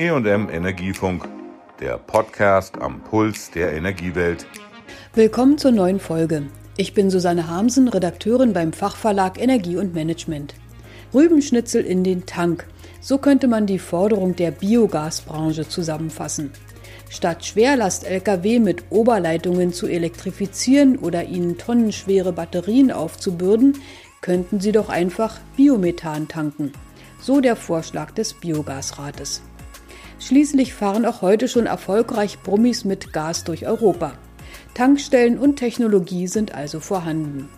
EM Energiefunk, der Podcast am Puls der Energiewelt. Willkommen zur neuen Folge. Ich bin Susanne Hamsen, Redakteurin beim Fachverlag Energie und Management. Rübenschnitzel in den Tank. So könnte man die Forderung der Biogasbranche zusammenfassen. Statt Schwerlast-Lkw mit Oberleitungen zu elektrifizieren oder ihnen tonnenschwere Batterien aufzubürden, könnten sie doch einfach Biomethan tanken. So der Vorschlag des Biogasrates. Schließlich fahren auch heute schon erfolgreich Brummis mit Gas durch Europa. Tankstellen und Technologie sind also vorhanden.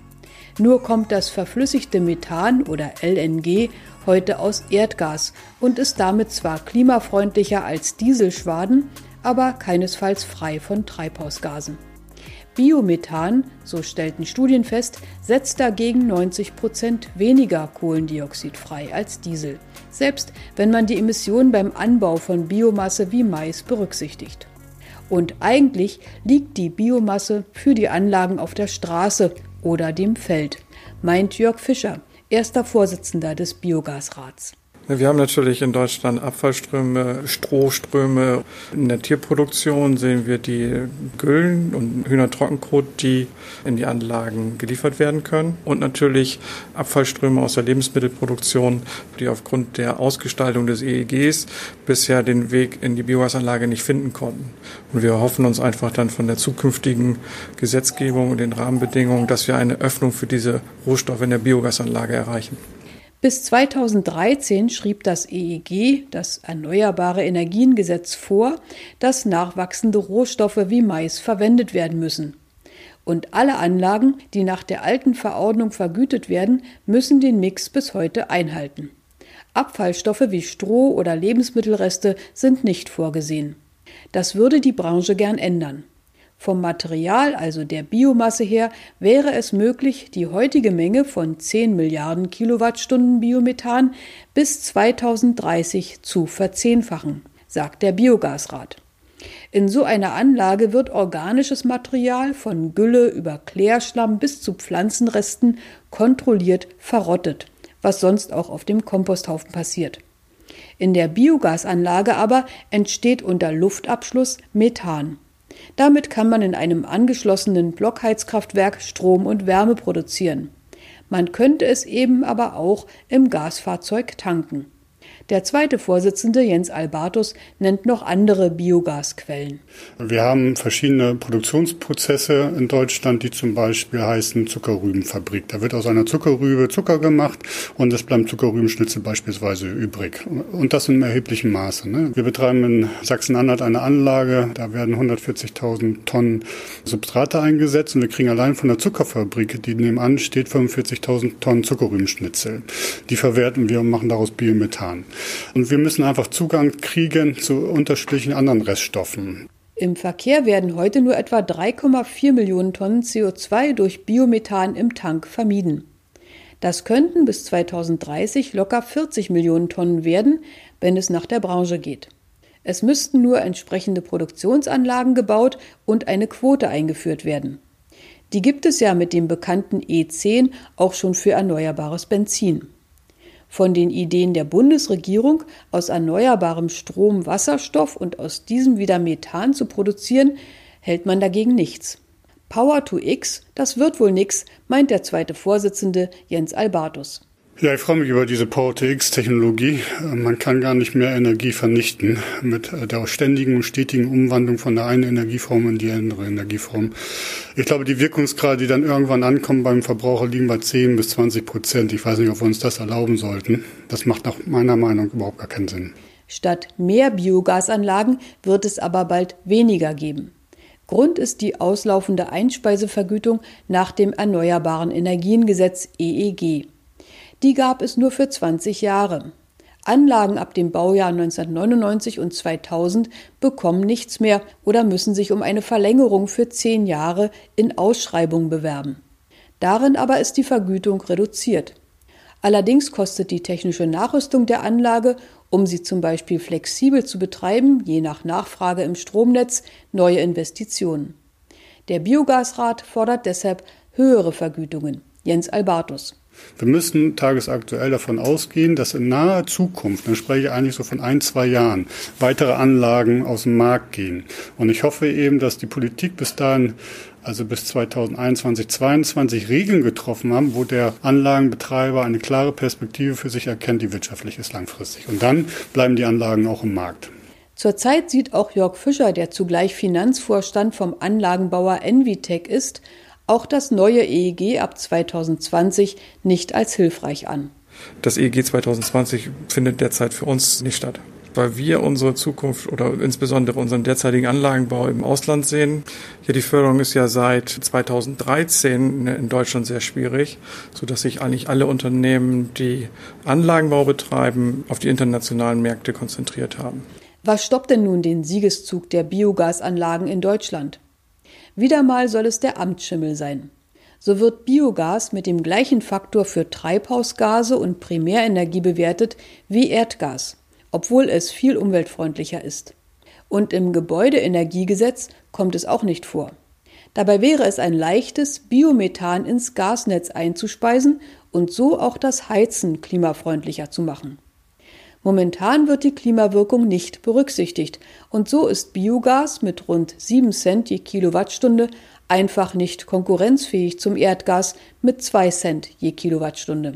Nur kommt das verflüssigte Methan oder LNG heute aus Erdgas und ist damit zwar klimafreundlicher als Dieselschwaden, aber keinesfalls frei von Treibhausgasen. Biomethan, so stellten Studien fest, setzt dagegen 90 Prozent weniger Kohlendioxid frei als Diesel, selbst wenn man die Emissionen beim Anbau von Biomasse wie Mais berücksichtigt. Und eigentlich liegt die Biomasse für die Anlagen auf der Straße oder dem Feld, meint Jörg Fischer, erster Vorsitzender des Biogasrats. Wir haben natürlich in Deutschland Abfallströme, Strohströme. In der Tierproduktion sehen wir die Güllen und Hühnertrockenkot, die in die Anlagen geliefert werden können. Und natürlich Abfallströme aus der Lebensmittelproduktion, die aufgrund der Ausgestaltung des EEGs bisher den Weg in die Biogasanlage nicht finden konnten. Und wir hoffen uns einfach dann von der zukünftigen Gesetzgebung und den Rahmenbedingungen, dass wir eine Öffnung für diese Rohstoffe in der Biogasanlage erreichen. Bis 2013 schrieb das EEG, das Erneuerbare Energiengesetz, vor, dass nachwachsende Rohstoffe wie Mais verwendet werden müssen. Und alle Anlagen, die nach der alten Verordnung vergütet werden, müssen den Mix bis heute einhalten. Abfallstoffe wie Stroh oder Lebensmittelreste sind nicht vorgesehen. Das würde die Branche gern ändern. Vom Material, also der Biomasse her, wäre es möglich, die heutige Menge von 10 Milliarden Kilowattstunden Biomethan bis 2030 zu verzehnfachen, sagt der Biogasrat. In so einer Anlage wird organisches Material von Gülle über Klärschlamm bis zu Pflanzenresten kontrolliert verrottet, was sonst auch auf dem Komposthaufen passiert. In der Biogasanlage aber entsteht unter Luftabschluss Methan. Damit kann man in einem angeschlossenen Blockheizkraftwerk Strom und Wärme produzieren. Man könnte es eben aber auch im Gasfahrzeug tanken. Der zweite Vorsitzende, Jens Albertus, nennt noch andere Biogasquellen. Wir haben verschiedene Produktionsprozesse in Deutschland, die zum Beispiel heißen Zuckerrübenfabrik. Da wird aus einer Zuckerrübe Zucker gemacht und es bleibt Zuckerrübenschnitzel beispielsweise übrig. Und das in erheblichem Maße. Ne? Wir betreiben in Sachsen-Anhalt eine Anlage, da werden 140.000 Tonnen Substrate eingesetzt und wir kriegen allein von der Zuckerfabrik, die nebenan steht, 45.000 Tonnen Zuckerrübenschnitzel. Die verwerten wir und machen daraus Biomethan. Und wir müssen einfach Zugang kriegen zu unterschiedlichen anderen Reststoffen. Im Verkehr werden heute nur etwa 3,4 Millionen Tonnen CO2 durch Biomethan im Tank vermieden. Das könnten bis 2030 locker 40 Millionen Tonnen werden, wenn es nach der Branche geht. Es müssten nur entsprechende Produktionsanlagen gebaut und eine Quote eingeführt werden. Die gibt es ja mit dem bekannten E10 auch schon für erneuerbares Benzin. Von den Ideen der Bundesregierung, aus erneuerbarem Strom Wasserstoff und aus diesem wieder Methan zu produzieren, hält man dagegen nichts. Power to X, das wird wohl nix, meint der zweite Vorsitzende Jens Albertus. Ja, ich freue mich über diese Power-to-X-Technologie. Man kann gar nicht mehr Energie vernichten mit der ständigen und stetigen Umwandlung von der einen Energieform in die andere Energieform. Ich glaube, die Wirkungsgrade, die dann irgendwann ankommen beim Verbraucher, liegen bei 10 bis 20 Prozent. Ich weiß nicht, ob wir uns das erlauben sollten. Das macht nach meiner Meinung überhaupt gar keinen Sinn. Statt mehr Biogasanlagen wird es aber bald weniger geben. Grund ist die auslaufende Einspeisevergütung nach dem Erneuerbaren Energiengesetz EEG. Die gab es nur für 20 Jahre. Anlagen ab dem Baujahr 1999 und 2000 bekommen nichts mehr oder müssen sich um eine Verlängerung für zehn Jahre in Ausschreibung bewerben. Darin aber ist die Vergütung reduziert. Allerdings kostet die technische Nachrüstung der Anlage, um sie zum Beispiel flexibel zu betreiben, je nach Nachfrage im Stromnetz, neue Investitionen. Der Biogasrat fordert deshalb höhere Vergütungen. Jens Albertus. Wir müssen tagesaktuell davon ausgehen, dass in naher Zukunft, dann spreche ich eigentlich so von ein, zwei Jahren, weitere Anlagen aus dem Markt gehen. Und ich hoffe eben, dass die Politik bis dahin also bis 2021, 2022 Regeln getroffen haben, wo der Anlagenbetreiber eine klare Perspektive für sich erkennt, die wirtschaftlich ist langfristig. Und dann bleiben die Anlagen auch im Markt. Zurzeit sieht auch Jörg Fischer, der zugleich Finanzvorstand vom Anlagenbauer Envitec ist, auch das neue EEG ab 2020 nicht als hilfreich an. Das EEG 2020 findet derzeit für uns nicht statt weil wir unsere Zukunft oder insbesondere unseren derzeitigen Anlagenbau im Ausland sehen. Ja, die Förderung ist ja seit 2013 in Deutschland sehr schwierig, so dass sich eigentlich alle Unternehmen, die Anlagenbau betreiben, auf die internationalen Märkte konzentriert haben. Was stoppt denn nun den Siegeszug der Biogasanlagen in Deutschland? Wieder mal soll es der Amtsschimmel sein. So wird Biogas mit dem gleichen Faktor für Treibhausgase und Primärenergie bewertet wie Erdgas, obwohl es viel umweltfreundlicher ist. Und im Gebäudeenergiegesetz kommt es auch nicht vor. Dabei wäre es ein leichtes, Biomethan ins Gasnetz einzuspeisen und so auch das Heizen klimafreundlicher zu machen. Momentan wird die Klimawirkung nicht berücksichtigt und so ist Biogas mit rund 7 Cent je Kilowattstunde einfach nicht konkurrenzfähig zum Erdgas mit 2 Cent je Kilowattstunde.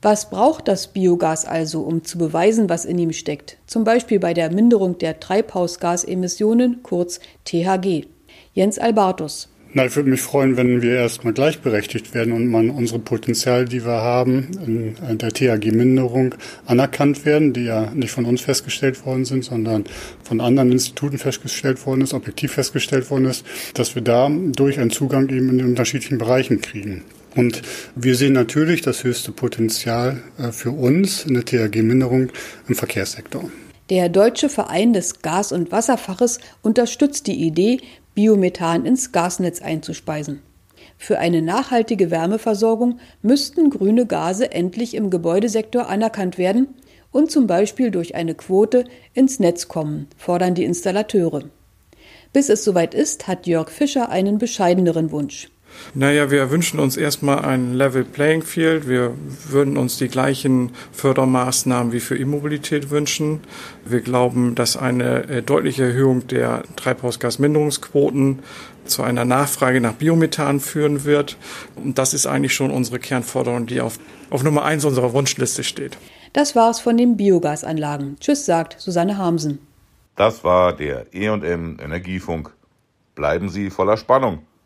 Was braucht das Biogas also, um zu beweisen, was in ihm steckt? Zum Beispiel bei der Minderung der Treibhausgasemissionen, kurz THG. Jens Albertus. Na, ich würde mich freuen, wenn wir erstmal gleichberechtigt werden und man unsere Potenziale, die wir haben, in der THG-Minderung anerkannt werden, die ja nicht von uns festgestellt worden sind, sondern von anderen Instituten festgestellt worden ist, objektiv festgestellt worden ist, dass wir da durch einen Zugang eben in den unterschiedlichen Bereichen kriegen. Und wir sehen natürlich das höchste Potenzial äh, für uns in der THG-Minderung im Verkehrssektor. Der Deutsche Verein des Gas- und Wasserfaches unterstützt die Idee, Biomethan ins Gasnetz einzuspeisen. Für eine nachhaltige Wärmeversorgung müssten grüne Gase endlich im Gebäudesektor anerkannt werden und zum Beispiel durch eine Quote ins Netz kommen, fordern die Installateure. Bis es soweit ist, hat Jörg Fischer einen bescheideneren Wunsch. Naja, wir wünschen uns erstmal ein Level Playing Field. Wir würden uns die gleichen Fördermaßnahmen wie für E-Mobilität wünschen. Wir glauben, dass eine äh, deutliche Erhöhung der Treibhausgasminderungsquoten zu einer Nachfrage nach Biomethan führen wird. Und das ist eigentlich schon unsere Kernforderung, die auf, auf Nummer eins unserer Wunschliste steht. Das war's von den Biogasanlagen. Tschüss, sagt Susanne Harmsen. Das war der E&M Energiefunk. Bleiben Sie voller Spannung